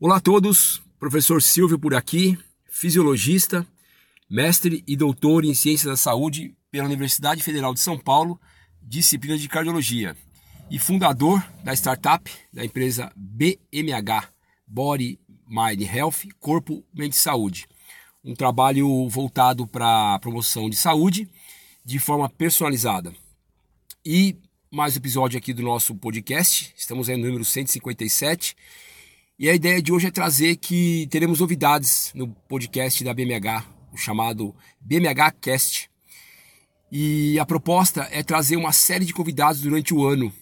Olá a todos, professor Silvio por aqui, fisiologista, mestre e doutor em Ciências da Saúde pela Universidade Federal de São Paulo, disciplina de Cardiologia, e fundador da startup da empresa BMH, Body Mind Health, Corpo, Mente Saúde. Um trabalho voltado para a promoção de saúde de forma personalizada. E mais um episódio aqui do nosso podcast, estamos aí no número 157, e a ideia de hoje é trazer que teremos novidades no podcast da BMH, o chamado BMH Cast. E a proposta é trazer uma série de convidados durante o ano,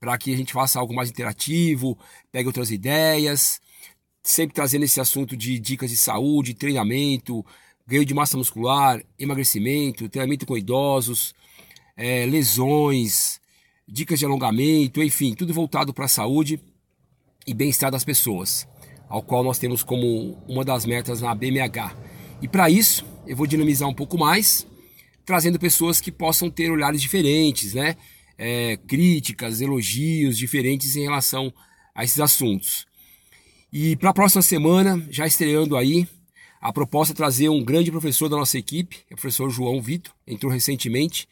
para que a gente faça algo mais interativo, pegue outras ideias, sempre trazendo esse assunto de dicas de saúde, treinamento, ganho de massa muscular, emagrecimento, treinamento com idosos, é, lesões, dicas de alongamento, enfim, tudo voltado para a saúde e bem-estar das pessoas, ao qual nós temos como uma das metas na BMH. E para isso, eu vou dinamizar um pouco mais, trazendo pessoas que possam ter olhares diferentes, né? É, críticas, elogios diferentes em relação a esses assuntos. E para a próxima semana, já estreando aí, a proposta é trazer um grande professor da nossa equipe, o professor João Vitor, entrou recentemente,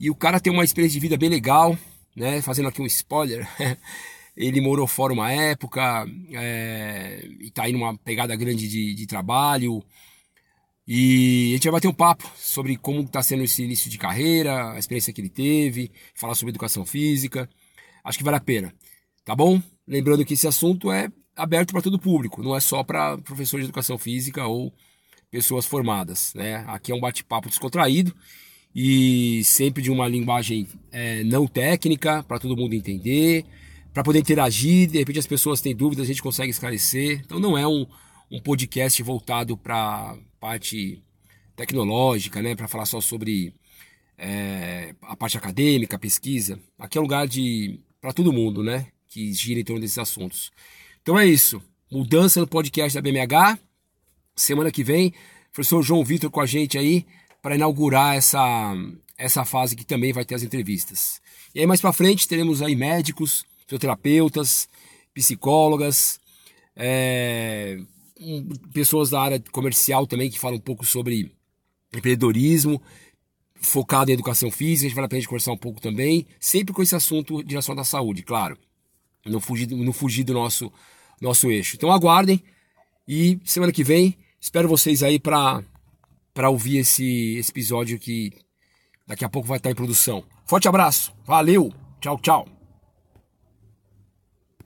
e o cara tem uma experiência de vida bem legal, né? Fazendo aqui um spoiler. Ele morou fora uma época é, e está aí numa pegada grande de, de, trabalho. E a gente vai bater um papo sobre como está sendo esse início de carreira, a experiência que ele teve, falar sobre educação física. Acho que vale a pena, tá bom? Lembrando que esse assunto é aberto para todo público, não é só para professores de educação física ou pessoas formadas, né? Aqui é um bate-papo descontraído e sempre de uma linguagem é, não técnica para todo mundo entender para poder interagir, de repente as pessoas têm dúvidas, a gente consegue esclarecer. Então não é um, um podcast voltado para parte tecnológica, né, para falar só sobre é, a parte acadêmica, pesquisa. Aqui é um lugar de para todo mundo, né, que gira em torno desses assuntos. Então é isso. Mudança no podcast da BMH. Semana que vem, professor João Vitor com a gente aí para inaugurar essa essa fase que também vai ter as entrevistas. E aí mais para frente teremos aí médicos, fisioterapeutas, psicólogas, é, pessoas da área comercial também que falam um pouco sobre empreendedorismo, focado em educação física, a gente vai a gente conversar um pouco também, sempre com esse assunto direção da saúde, claro. Não fugir, não fugir do nosso, nosso eixo. Então aguardem e semana que vem espero vocês aí para para ouvir esse, esse episódio que daqui a pouco vai estar em produção. Forte abraço, valeu, tchau, tchau.